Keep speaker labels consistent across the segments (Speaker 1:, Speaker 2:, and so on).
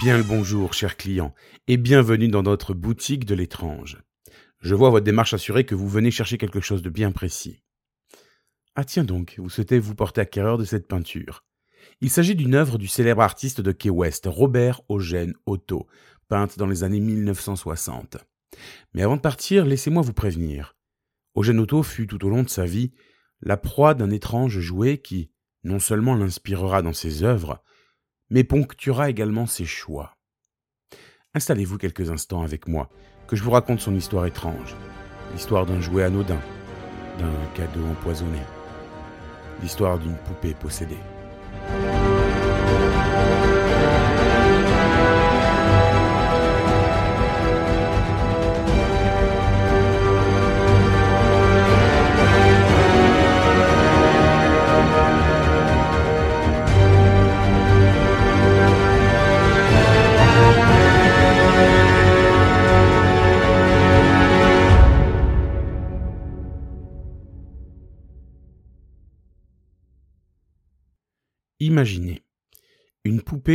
Speaker 1: Bien le bonjour, cher client, et bienvenue dans notre boutique de l'étrange. Je vois votre démarche assurée que vous venez chercher quelque chose de bien précis. Ah tiens donc, vous souhaitez vous porter acquéreur de cette peinture. Il s'agit d'une œuvre du célèbre artiste de Key West, Robert Eugène Otto, peinte dans les années 1960. Mais avant de partir, laissez-moi vous prévenir. Eugène Otto fut tout au long de sa vie la proie d'un étrange jouet qui, non seulement l'inspirera dans ses œuvres, mais ponctuera également ses choix. Installez-vous quelques instants avec moi, que je vous raconte son histoire étrange, l'histoire d'un jouet anodin, d'un cadeau empoisonné, l'histoire d'une poupée possédée.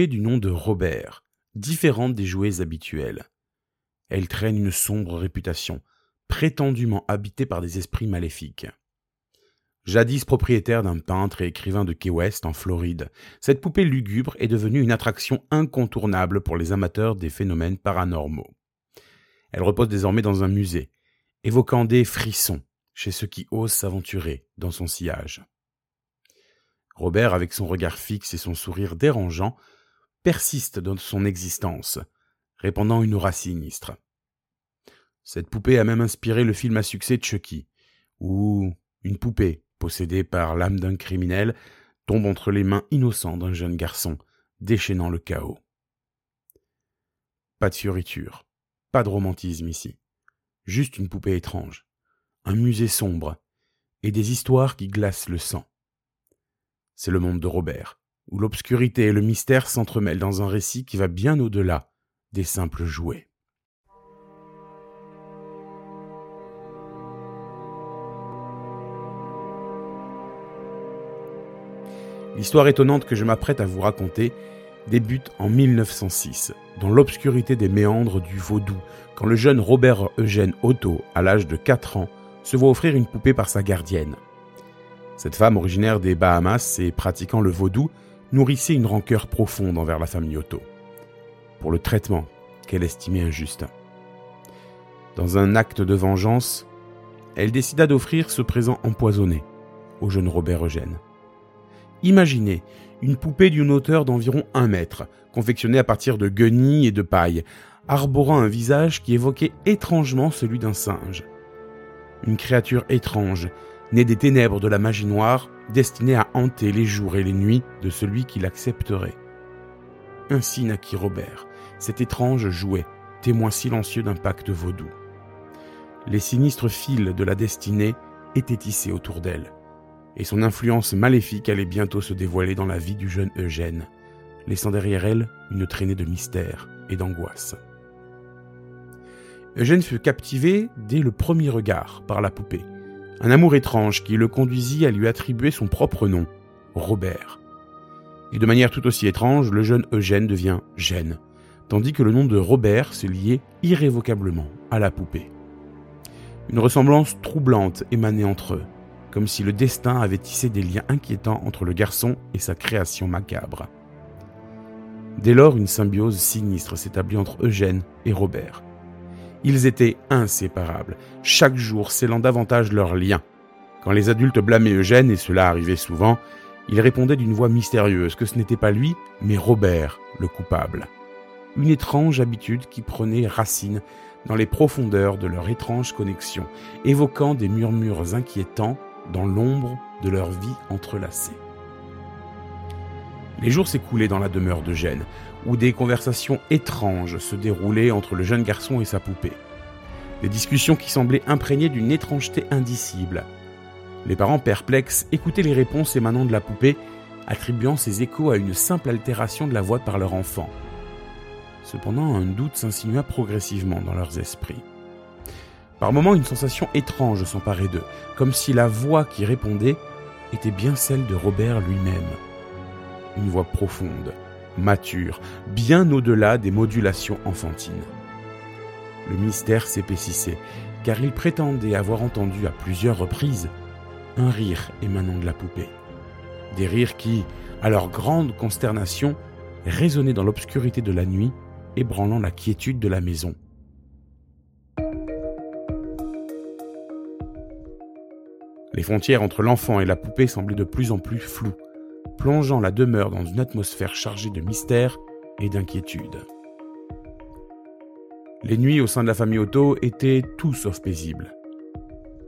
Speaker 1: Du nom de Robert, différente des jouets habituels. Elle traîne une sombre réputation, prétendument habitée par des esprits maléfiques. Jadis propriétaire d'un peintre et écrivain de Key West en Floride, cette poupée lugubre est devenue une attraction incontournable pour les amateurs des phénomènes paranormaux. Elle repose désormais dans un musée, évoquant des frissons chez ceux qui osent s'aventurer dans son sillage. Robert, avec son regard fixe et son sourire dérangeant, persiste dans son existence, répandant une aura sinistre. Cette poupée a même inspiré le film à succès Chucky, où une poupée, possédée par l'âme d'un criminel, tombe entre les mains innocentes d'un jeune garçon, déchaînant le chaos. Pas de fioriture, pas de romantisme ici, juste une poupée étrange, un musée sombre, et des histoires qui glacent le sang c'est le monde de Robert, où l'obscurité et le mystère s'entremêlent dans un récit qui va bien au-delà des simples jouets. L'histoire étonnante que je m'apprête à vous raconter débute en 1906, dans l'obscurité des méandres du Vaudou, quand le jeune Robert Eugène Otto, à l'âge de 4 ans, se voit offrir une poupée par sa gardienne. Cette femme originaire des Bahamas et pratiquant le vaudou nourrissait une rancœur profonde envers la famille Otto, pour le traitement qu'elle estimait injuste. Dans un acte de vengeance, elle décida d'offrir ce présent empoisonné au jeune Robert Eugène. Imaginez une poupée d'une hauteur d'environ un mètre, confectionnée à partir de guenilles et de paille, arborant un visage qui évoquait étrangement celui d'un singe. Une créature étrange né des ténèbres de la magie noire, destiné à hanter les jours et les nuits de celui qui l'accepterait. Ainsi naquit Robert, cet étrange jouet, témoin silencieux d'un pacte vaudou. Les sinistres fils de la destinée étaient tissés autour d'elle, et son influence maléfique allait bientôt se dévoiler dans la vie du jeune Eugène, laissant derrière elle une traînée de mystère et d'angoisse. Eugène fut captivé dès le premier regard par la poupée, un amour étrange qui le conduisit à lui attribuer son propre nom, Robert. Et de manière tout aussi étrange, le jeune Eugène devient Gêne, tandis que le nom de Robert se liait irrévocablement à la poupée. Une ressemblance troublante émanait entre eux, comme si le destin avait tissé des liens inquiétants entre le garçon et sa création macabre. Dès lors, une symbiose sinistre s'établit entre Eugène et Robert. Ils étaient inséparables, chaque jour scellant davantage leurs liens. Quand les adultes blâmaient Eugène, et cela arrivait souvent, il répondait d'une voix mystérieuse que ce n'était pas lui, mais Robert, le coupable. Une étrange habitude qui prenait racine dans les profondeurs de leur étrange connexion, évoquant des murmures inquiétants dans l'ombre de leur vie entrelacée. Les jours s'écoulaient dans la demeure de Gênes, où des conversations étranges se déroulaient entre le jeune garçon et sa poupée. Des discussions qui semblaient imprégnées d'une étrangeté indicible. Les parents perplexes écoutaient les réponses émanant de la poupée, attribuant ces échos à une simple altération de la voix par leur enfant. Cependant, un doute s'insinua progressivement dans leurs esprits. Par moments, une sensation étrange s'emparait d'eux, comme si la voix qui répondait était bien celle de Robert lui-même. Une voix profonde, mature, bien au-delà des modulations enfantines. Le mystère s'épaississait, car il prétendait avoir entendu à plusieurs reprises un rire émanant de la poupée. Des rires qui, à leur grande consternation, résonnaient dans l'obscurité de la nuit, ébranlant la quiétude de la maison. Les frontières entre l'enfant et la poupée semblaient de plus en plus floues, plongeant la demeure dans une atmosphère chargée de mystère et d'inquiétude. Les nuits au sein de la famille Otto étaient tout sauf paisibles.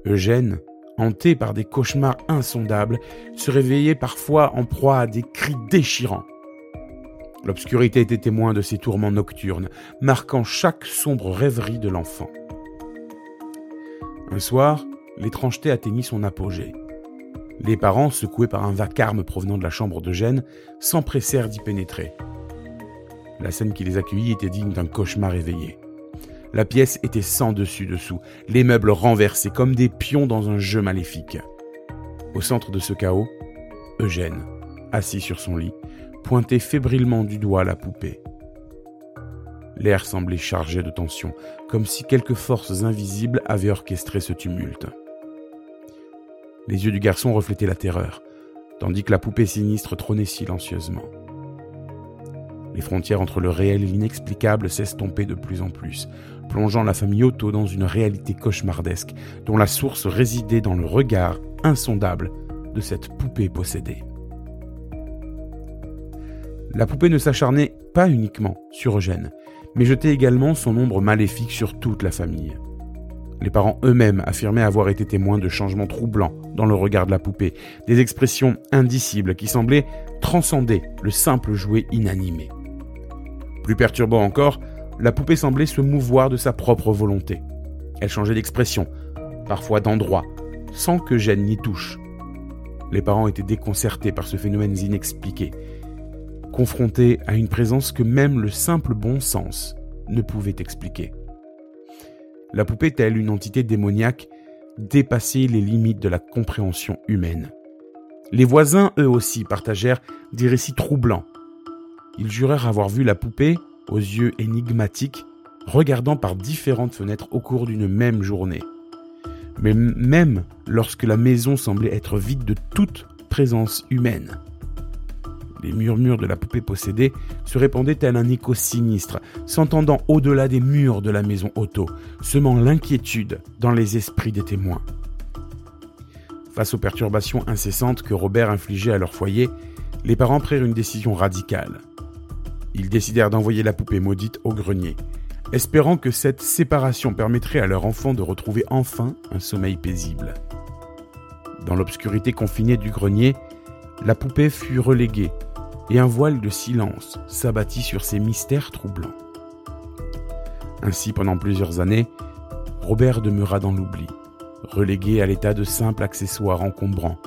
Speaker 1: Eugène, hanté par des cauchemars insondables, se réveillait parfois en proie à des cris déchirants. L'obscurité était témoin de ces tourments nocturnes, marquant chaque sombre rêverie de l'enfant. Un soir, l'étrangeté atteignit son apogée. Les parents, secoués par un vacarme provenant de la chambre de Gênes, s'empressèrent d'y pénétrer. La scène qui les accueillit était digne d'un cauchemar éveillé. La pièce était sans dessus-dessous, les meubles renversés comme des pions dans un jeu maléfique. Au centre de ce chaos, Eugène, assis sur son lit, pointait fébrilement du doigt la poupée. L'air semblait chargé de tension, comme si quelques forces invisibles avaient orchestré ce tumulte. Les yeux du garçon reflétaient la terreur, tandis que la poupée sinistre trônait silencieusement. Les frontières entre le réel et l'inexplicable s'estompaient de plus en plus, plongeant la famille Otto dans une réalité cauchemardesque dont la source résidait dans le regard insondable de cette poupée possédée. La poupée ne s'acharnait pas uniquement sur Eugène, mais jetait également son ombre maléfique sur toute la famille. Les parents eux-mêmes affirmaient avoir été témoins de changements troublants dans le regard de la poupée, des expressions indicibles qui semblaient transcender le simple jouet inanimé. Plus perturbant encore, la poupée semblait se mouvoir de sa propre volonté. Elle changeait d'expression, parfois d'endroit, sans que Jeanne n'y touche. Les parents étaient déconcertés par ce phénomène inexpliqué, confrontés à une présence que même le simple bon sens ne pouvait expliquer. La poupée, telle une entité démoniaque, dépassait les limites de la compréhension humaine. Les voisins, eux aussi, partagèrent des récits troublants. Ils jurèrent avoir vu la poupée, aux yeux énigmatiques, regardant par différentes fenêtres au cours d'une même journée. Mais même lorsque la maison semblait être vide de toute présence humaine. Les murmures de la poupée possédée se répandaient tel un écho sinistre, s'entendant au-delà des murs de la maison auto, semant l'inquiétude dans les esprits des témoins. Face aux perturbations incessantes que Robert infligeait à leur foyer, les parents prirent une décision radicale. Ils décidèrent d'envoyer la poupée maudite au grenier, espérant que cette séparation permettrait à leur enfant de retrouver enfin un sommeil paisible. Dans l'obscurité confinée du grenier, la poupée fut reléguée et un voile de silence s'abattit sur ces mystères troublants. Ainsi, pendant plusieurs années, Robert demeura dans l'oubli, relégué à l'état de simple accessoire encombrant,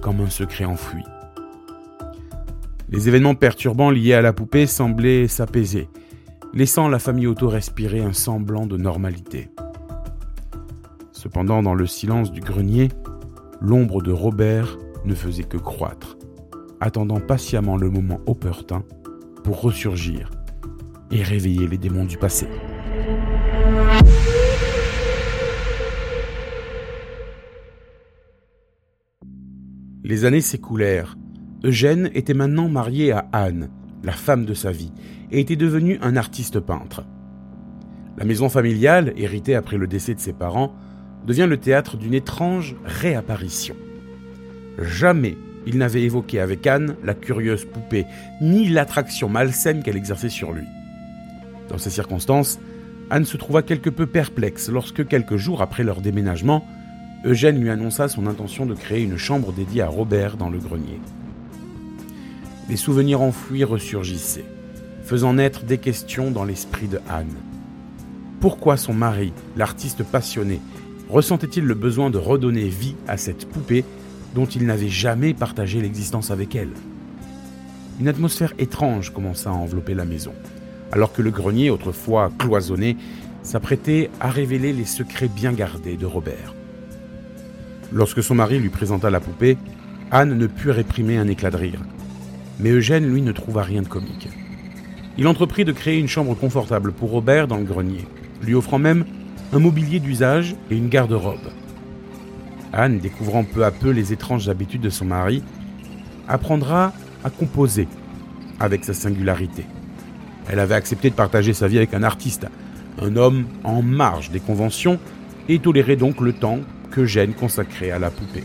Speaker 1: comme un secret enfoui. Les événements perturbants liés à la poupée semblaient s'apaiser, laissant la famille Otto respirer un semblant de normalité. Cependant, dans le silence du grenier, l'ombre de Robert ne faisait que croître attendant patiemment le moment opportun pour ressurgir et réveiller les démons du passé. Les années s'écoulèrent. Eugène était maintenant marié à Anne, la femme de sa vie, et était devenu un artiste peintre. La maison familiale, héritée après le décès de ses parents, devient le théâtre d'une étrange réapparition. Jamais il n'avait évoqué avec Anne la curieuse poupée, ni l'attraction malsaine qu'elle exerçait sur lui. Dans ces circonstances, Anne se trouva quelque peu perplexe lorsque, quelques jours après leur déménagement, Eugène lui annonça son intention de créer une chambre dédiée à Robert dans le grenier. Les souvenirs enfouis ressurgissaient, faisant naître des questions dans l'esprit de Anne. Pourquoi son mari, l'artiste passionné, ressentait-il le besoin de redonner vie à cette poupée dont il n'avait jamais partagé l'existence avec elle. Une atmosphère étrange commença à envelopper la maison, alors que le grenier, autrefois cloisonné, s'apprêtait à révéler les secrets bien gardés de Robert. Lorsque son mari lui présenta la poupée, Anne ne put réprimer un éclat de rire. Mais Eugène, lui, ne trouva rien de comique. il entreprit de créer une chambre confortable pour Robert dans le grenier, lui offrant même un mobilier d'usage et une garde-robe. Anne, découvrant peu à peu les étranges habitudes de son mari, apprendra à composer avec sa singularité. Elle avait accepté de partager sa vie avec un artiste, un homme en marge des conventions, et tolérait donc le temps que Gênes consacrait à la poupée.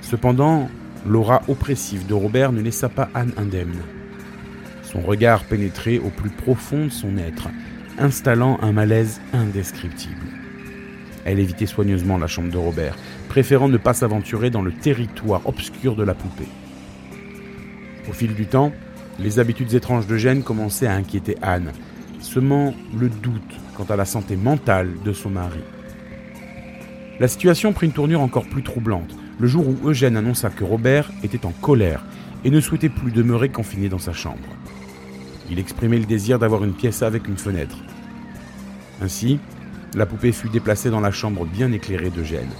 Speaker 1: Cependant, l'aura oppressive de Robert ne laissa pas Anne indemne. Son regard pénétrait au plus profond de son être, installant un malaise indescriptible. Elle évitait soigneusement la chambre de Robert, préférant ne pas s'aventurer dans le territoire obscur de la poupée. Au fil du temps, les habitudes étranges de Gênes commençaient à inquiéter Anne, semant le doute quant à la santé mentale de son mari. La situation prit une tournure encore plus troublante, le jour où Eugène annonça que Robert était en colère et ne souhaitait plus demeurer confiné dans sa chambre. Il exprimait le désir d'avoir une pièce avec une fenêtre. Ainsi, la poupée fut déplacée dans la chambre bien éclairée d'Eugène,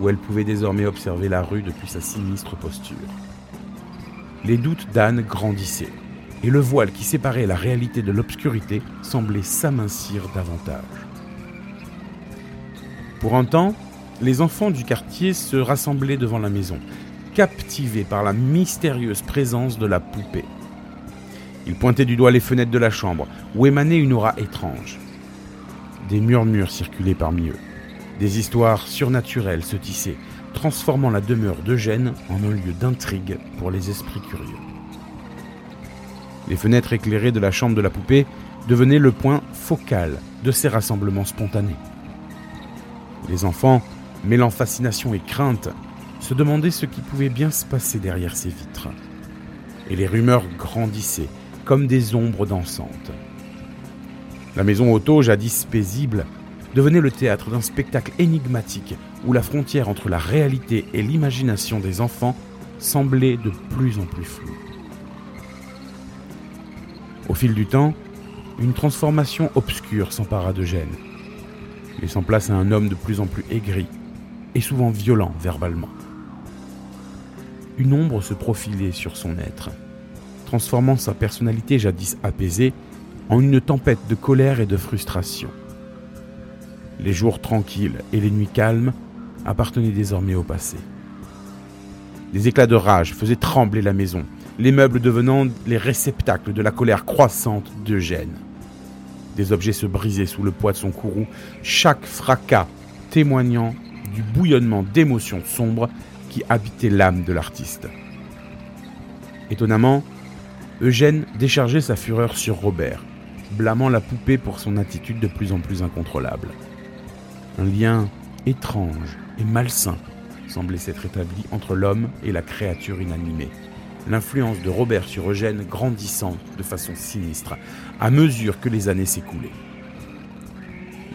Speaker 1: où elle pouvait désormais observer la rue depuis sa sinistre posture. Les doutes d'Anne grandissaient, et le voile qui séparait la réalité de l'obscurité semblait s'amincir davantage. Pour un temps, les enfants du quartier se rassemblaient devant la maison, captivés par la mystérieuse présence de la poupée. Ils pointaient du doigt les fenêtres de la chambre, où émanait une aura étrange. Des murmures circulaient parmi eux. Des histoires surnaturelles se tissaient, transformant la demeure d'Eugène en un lieu d'intrigue pour les esprits curieux. Les fenêtres éclairées de la chambre de la poupée devenaient le point focal de ces rassemblements spontanés. Les enfants, mêlant fascination et crainte, se demandaient ce qui pouvait bien se passer derrière ces vitres. Et les rumeurs grandissaient comme des ombres dansantes. La maison auto, jadis paisible, devenait le théâtre d'un spectacle énigmatique où la frontière entre la réalité et l'imagination des enfants semblait de plus en plus floue. Au fil du temps, une transformation obscure s'empara de Gênes, laissant place à un homme de plus en plus aigri et souvent violent verbalement. Une ombre se profilait sur son être, transformant sa personnalité jadis apaisée en une tempête de colère et de frustration. Les jours tranquilles et les nuits calmes appartenaient désormais au passé. Des éclats de rage faisaient trembler la maison, les meubles devenant les réceptacles de la colère croissante d'Eugène. Des objets se brisaient sous le poids de son courroux, chaque fracas témoignant du bouillonnement d'émotions sombres qui habitait l'âme de l'artiste. Étonnamment, Eugène déchargeait sa fureur sur Robert, blâmant la poupée pour son attitude de plus en plus incontrôlable. Un lien étrange et malsain semblait s'être établi entre l'homme et la créature inanimée. L'influence de Robert sur Eugène grandissant de façon sinistre à mesure que les années s'écoulaient.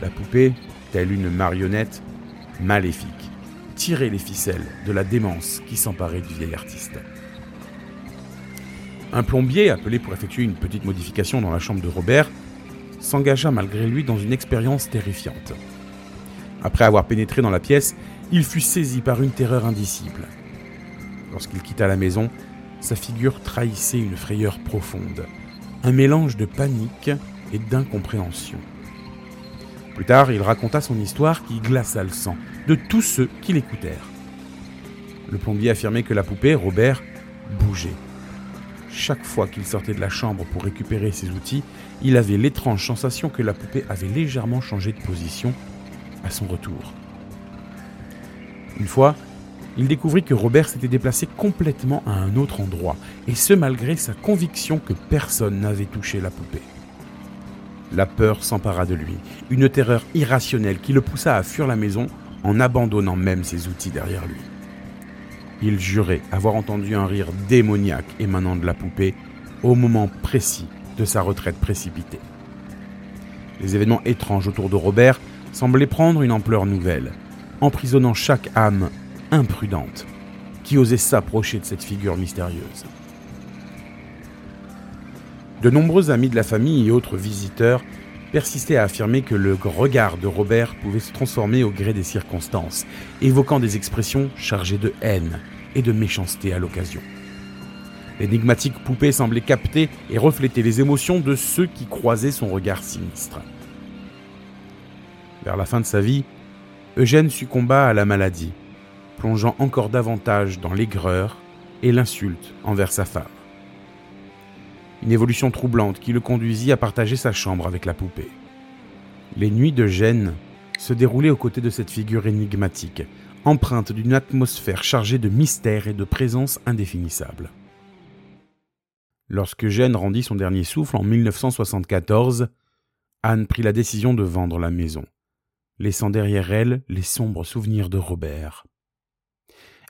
Speaker 1: La poupée, telle une marionnette maléfique, tirait les ficelles de la démence qui s'emparait du vieil artiste. Un plombier, appelé pour effectuer une petite modification dans la chambre de Robert, s'engagea malgré lui dans une expérience terrifiante. Après avoir pénétré dans la pièce, il fut saisi par une terreur indicible. Lorsqu'il quitta la maison, sa figure trahissait une frayeur profonde, un mélange de panique et d'incompréhension. Plus tard, il raconta son histoire qui glaça le sang de tous ceux qui l'écoutèrent. Le plombier affirmait que la poupée, Robert, bougeait. Chaque fois qu'il sortait de la chambre pour récupérer ses outils, il avait l'étrange sensation que la poupée avait légèrement changé de position à son retour. Une fois, il découvrit que Robert s'était déplacé complètement à un autre endroit, et ce malgré sa conviction que personne n'avait touché la poupée. La peur s'empara de lui, une terreur irrationnelle qui le poussa à fuir la maison en abandonnant même ses outils derrière lui. Il jurait avoir entendu un rire démoniaque émanant de la poupée au moment précis de sa retraite précipitée. Les événements étranges autour de Robert semblaient prendre une ampleur nouvelle, emprisonnant chaque âme imprudente qui osait s'approcher de cette figure mystérieuse. De nombreux amis de la famille et autres visiteurs persistaient à affirmer que le regard de Robert pouvait se transformer au gré des circonstances, évoquant des expressions chargées de haine et de méchanceté à l'occasion. L'énigmatique poupée semblait capter et refléter les émotions de ceux qui croisaient son regard sinistre. Vers la fin de sa vie, Eugène succomba à la maladie, plongeant encore davantage dans l'aigreur et l'insulte envers sa femme. Une évolution troublante qui le conduisit à partager sa chambre avec la poupée. Les nuits de Gênes se déroulaient aux côtés de cette figure énigmatique, empreinte d'une atmosphère chargée de mystère et de présence indéfinissable. Lorsque Gênes rendit son dernier souffle en 1974, Anne prit la décision de vendre la maison, laissant derrière elle les sombres souvenirs de Robert.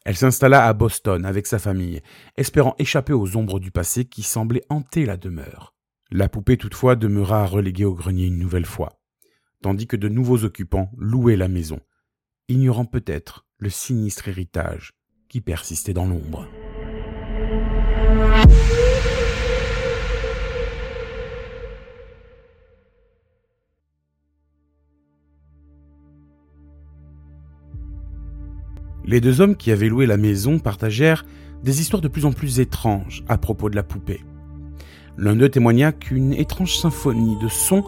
Speaker 1: Elle s'installa à Boston avec sa famille, espérant échapper aux ombres du passé qui semblaient hanter la demeure. La poupée toutefois demeura reléguée au grenier une nouvelle fois, tandis que de nouveaux occupants louaient la maison, ignorant peut-être le sinistre héritage qui persistait dans l'ombre. Les deux hommes qui avaient loué la maison partagèrent des histoires de plus en plus étranges à propos de la poupée. L'un d'eux témoigna qu'une étrange symphonie de sons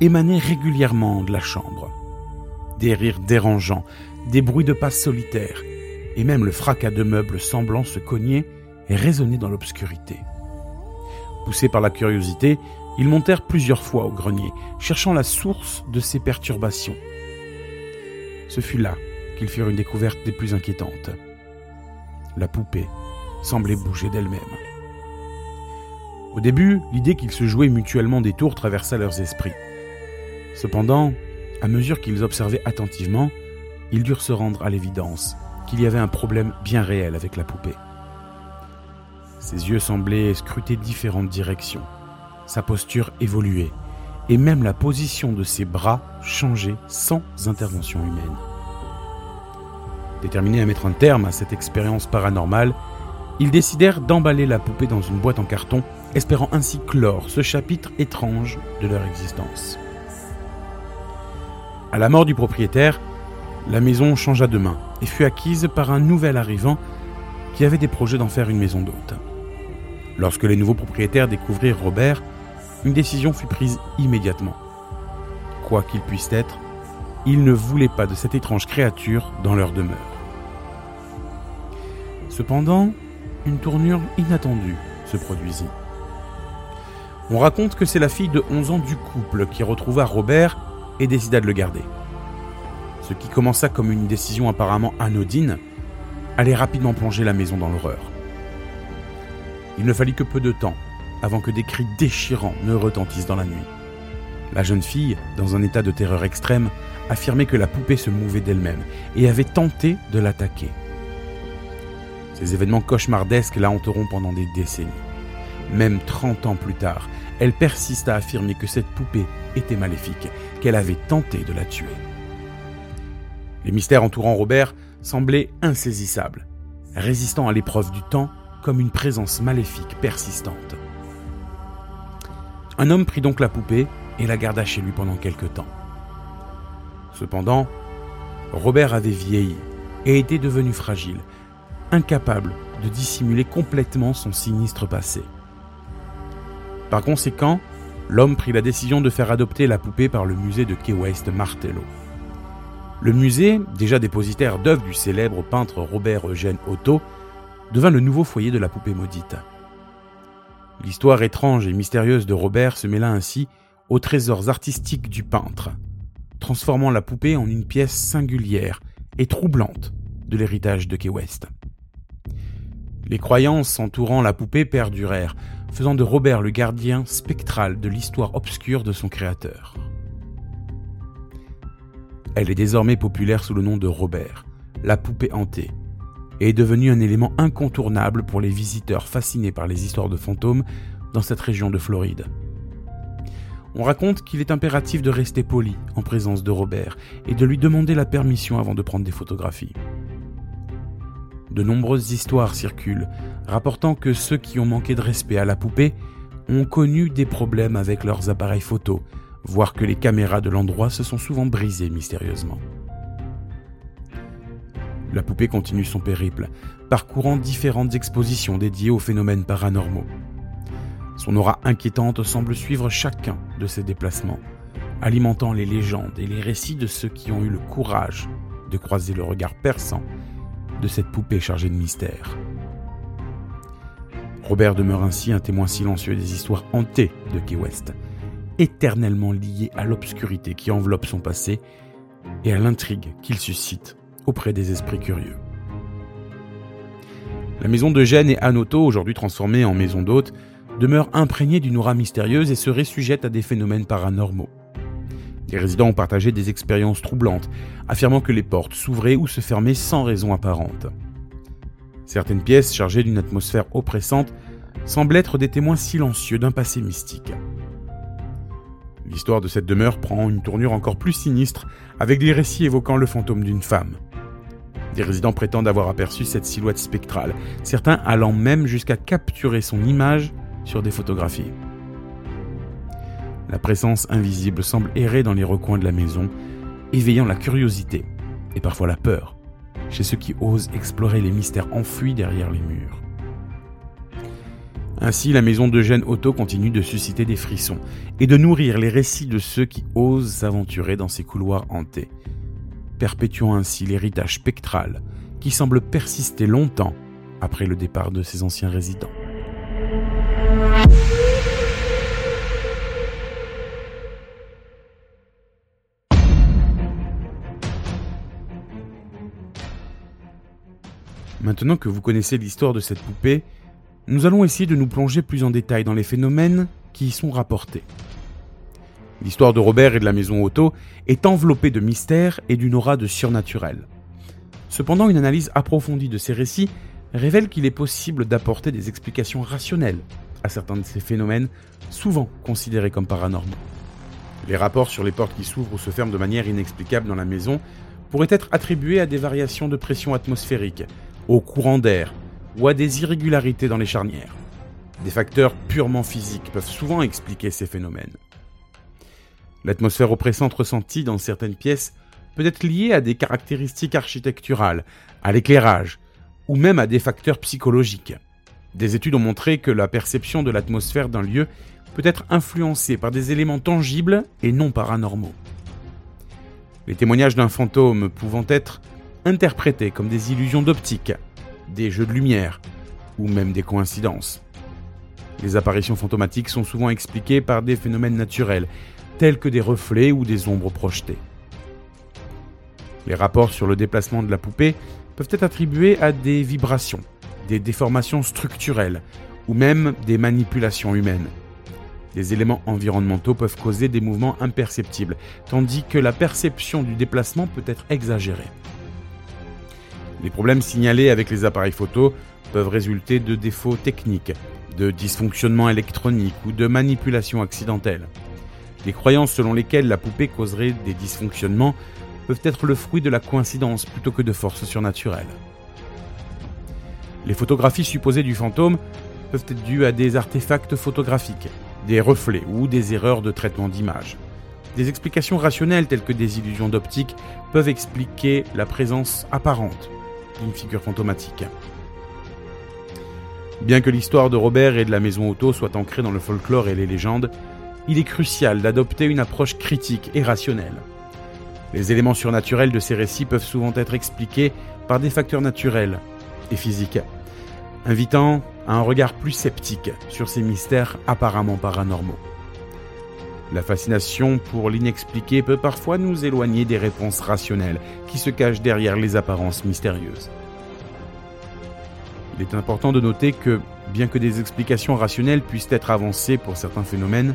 Speaker 1: émanait régulièrement de la chambre. Des rires dérangeants, des bruits de pas solitaires, et même le fracas de meubles semblant se cogner et résonner dans l'obscurité. Poussés par la curiosité, ils montèrent plusieurs fois au grenier, cherchant la source de ces perturbations. Ce fut là qu'ils firent une découverte des plus inquiétantes. La poupée semblait bouger d'elle-même. Au début, l'idée qu'ils se jouaient mutuellement des tours traversa leurs esprits. Cependant, à mesure qu'ils observaient attentivement, ils durent se rendre à l'évidence qu'il y avait un problème bien réel avec la poupée. Ses yeux semblaient scruter différentes directions, sa posture évoluait, et même la position de ses bras changeait sans intervention humaine. Déterminés à mettre un terme à cette expérience paranormale, ils décidèrent d'emballer la poupée dans une boîte en carton, espérant ainsi clore ce chapitre étrange de leur existence. À la mort du propriétaire, la maison changea de main et fut acquise par un nouvel arrivant qui avait des projets d'en faire une maison d'hôte. Lorsque les nouveaux propriétaires découvrirent Robert, une décision fut prise immédiatement. Quoi qu'il puisse être, ils ne voulaient pas de cette étrange créature dans leur demeure. Cependant, une tournure inattendue se produisit. On raconte que c'est la fille de 11 ans du couple qui retrouva Robert et décida de le garder. Ce qui commença comme une décision apparemment anodine allait rapidement plonger la maison dans l'horreur. Il ne fallut que peu de temps avant que des cris déchirants ne retentissent dans la nuit. La jeune fille, dans un état de terreur extrême, affirmait que la poupée se mouvait d'elle-même et avait tenté de l'attaquer. Ces événements cauchemardesques la hanteront pendant des décennies. Même 30 ans plus tard, elle persiste à affirmer que cette poupée était maléfique, qu'elle avait tenté de la tuer. Les mystères entourant Robert semblaient insaisissables, résistant à l'épreuve du temps comme une présence maléfique persistante. Un homme prit donc la poupée et la garda chez lui pendant quelque temps. Cependant, Robert avait vieilli et était devenu fragile, incapable de dissimuler complètement son sinistre passé. Par conséquent, l'homme prit la décision de faire adopter la poupée par le musée de Key West Martello. Le musée, déjà dépositaire d'œuvres du célèbre peintre Robert Eugène Otto, devint le nouveau foyer de la poupée maudite. L'histoire étrange et mystérieuse de Robert se mêla ainsi aux trésors artistiques du peintre, transformant la poupée en une pièce singulière et troublante de l'héritage de Key West. Les croyances entourant la poupée perdurèrent, faisant de Robert le gardien spectral de l'histoire obscure de son créateur. Elle est désormais populaire sous le nom de Robert, la poupée hantée, et est devenue un élément incontournable pour les visiteurs fascinés par les histoires de fantômes dans cette région de Floride. On raconte qu'il est impératif de rester poli en présence de Robert et de lui demander la permission avant de prendre des photographies. De nombreuses histoires circulent, rapportant que ceux qui ont manqué de respect à la poupée ont connu des problèmes avec leurs appareils photo, voire que les caméras de l'endroit se sont souvent brisées mystérieusement. La poupée continue son périple, parcourant différentes expositions dédiées aux phénomènes paranormaux. Son aura inquiétante semble suivre chacun de ses déplacements, alimentant les légendes et les récits de ceux qui ont eu le courage de croiser le regard perçant de cette poupée chargée de mystère. Robert demeure ainsi un témoin silencieux des histoires hantées de Key West, éternellement lié à l'obscurité qui enveloppe son passé et à l'intrigue qu'il suscite auprès des esprits curieux. La maison de Gênes et Anoto, aujourd'hui transformée en maison d'hôtes, demeure imprégnée d'une aura mystérieuse et serait sujette à des phénomènes paranormaux. Les résidents ont partagé des expériences troublantes, affirmant que les portes s'ouvraient ou se fermaient sans raison apparente. Certaines pièces chargées d'une atmosphère oppressante semblent être des témoins silencieux d'un passé mystique. L'histoire de cette demeure prend une tournure encore plus sinistre, avec des récits évoquant le fantôme d'une femme. Des résidents prétendent avoir aperçu cette silhouette spectrale, certains allant même jusqu'à capturer son image sur des photographies. La présence invisible semble errer dans les recoins de la maison, éveillant la curiosité et parfois la peur chez ceux qui osent explorer les mystères enfouis derrière les murs. Ainsi, la maison d'Eugène Otto continue de susciter des frissons et de nourrir les récits de ceux qui osent s'aventurer dans ces couloirs hantés, perpétuant ainsi l'héritage spectral qui semble persister longtemps après le départ de ses anciens résidents. Maintenant que vous connaissez l'histoire de cette poupée, nous allons essayer de nous plonger plus en détail dans les phénomènes qui y sont rapportés. L'histoire de Robert et de la maison Otto est enveloppée de mystères et d'une aura de surnaturel. Cependant, une analyse approfondie de ces récits révèle qu'il est possible d'apporter des explications rationnelles à certains de ces phénomènes, souvent considérés comme paranormaux. Les rapports sur les portes qui s'ouvrent ou se ferment de manière inexplicable dans la maison pourraient être attribués à des variations de pression atmosphérique, au courant d'air ou à des irrégularités dans les charnières. Des facteurs purement physiques peuvent souvent expliquer ces phénomènes. L'atmosphère oppressante ressentie dans certaines pièces peut être liée à des caractéristiques architecturales, à l'éclairage, ou même à des facteurs psychologiques. Des études ont montré que la perception de l'atmosphère d'un lieu peut être influencée par des éléments tangibles et non paranormaux. Les témoignages d'un fantôme pouvant être interprétés comme des illusions d'optique, des jeux de lumière ou même des coïncidences. Les apparitions fantomatiques sont souvent expliquées par des phénomènes naturels, tels que des reflets ou des ombres projetées. Les rapports sur le déplacement de la poupée peuvent être attribués à des vibrations, des déformations structurelles ou même des manipulations humaines. Les éléments environnementaux peuvent causer des mouvements imperceptibles, tandis que la perception du déplacement peut être exagérée. Les problèmes signalés avec les appareils photo peuvent résulter de défauts techniques, de dysfonctionnements électroniques ou de manipulations accidentelles. Les croyances selon lesquelles la poupée causerait des dysfonctionnements peuvent être le fruit de la coïncidence plutôt que de forces surnaturelles. Les photographies supposées du fantôme peuvent être dues à des artefacts photographiques, des reflets ou des erreurs de traitement d'image. Des explications rationnelles telles que des illusions d'optique peuvent expliquer la présence apparente d'une figure fantomatique. Bien que l'histoire de Robert et de la maison Otto soit ancrée dans le folklore et les légendes, il est crucial d'adopter une approche critique et rationnelle. Les éléments surnaturels de ces récits peuvent souvent être expliqués par des facteurs naturels et physiques, invitant à un regard plus sceptique sur ces mystères apparemment paranormaux. La fascination pour l'inexpliqué peut parfois nous éloigner des réponses rationnelles qui se cachent derrière les apparences mystérieuses. Il est important de noter que, bien que des explications rationnelles puissent être avancées pour certains phénomènes,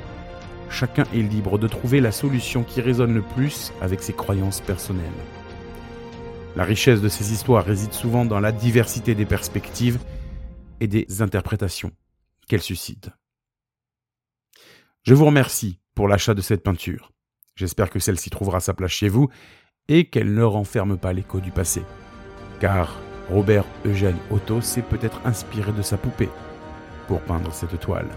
Speaker 1: chacun est libre de trouver la solution qui résonne le plus avec ses croyances personnelles. La richesse de ces histoires réside souvent dans la diversité des perspectives et des interprétations qu'elles suscitent. Je vous remercie pour l'achat de cette peinture. J'espère que celle-ci trouvera sa place chez vous et qu'elle ne renferme pas l'écho du passé. Car Robert Eugène Otto s'est peut-être inspiré de sa poupée pour peindre cette toile.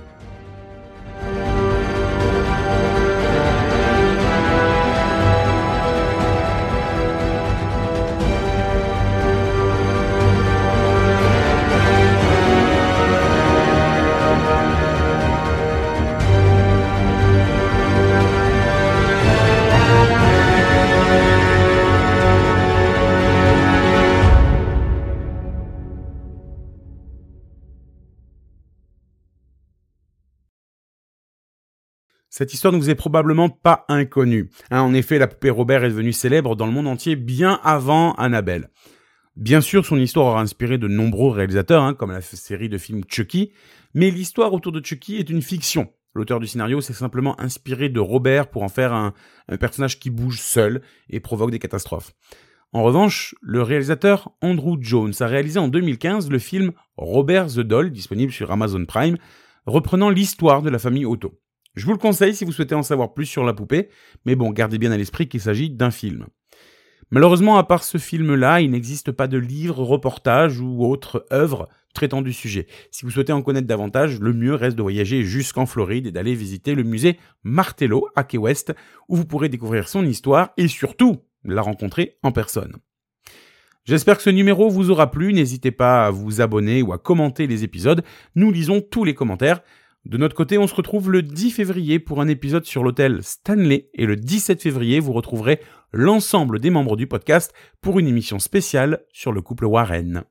Speaker 1: Cette histoire ne vous est probablement pas inconnue. Hein, en effet, la poupée Robert est devenue célèbre dans le monde entier bien avant Annabelle. Bien sûr, son histoire aura inspiré de nombreux réalisateurs, hein, comme la série de films Chucky, mais l'histoire autour de Chucky est une fiction. L'auteur du scénario s'est simplement inspiré de Robert pour en faire un, personnage qui bouge seul et provoque des catastrophes. En revanche, le réalisateur Andrew Jones a réalisé en 2015 le film Robert the Doll, disponible sur Amazon Prime, reprenant l'histoire de la famille Otto. Je vous le conseille si vous souhaitez en savoir plus sur la poupée, mais bon, gardez bien à l'esprit qu'il s'agit d'un film. Malheureusement, à part ce film-là, il n'existe pas de livre, reportage ou autre œuvre traitant du sujet. Si vous souhaitez en connaître davantage, le mieux reste de voyager jusqu'en Floride et d'aller visiter le musée Martello à Key West, où vous pourrez découvrir son histoire et surtout la rencontrer en personne. J'espère que ce numéro vous aura plu, n'hésitez pas à vous abonner ou à commenter les épisodes, nous lisons tous les commentaires. De notre côté, on se retrouve le 10 février pour un épisode sur l'hôtel Stanley et le 17 février, vous retrouverez l'ensemble des membres du podcast pour une émission spéciale sur le couple Warren.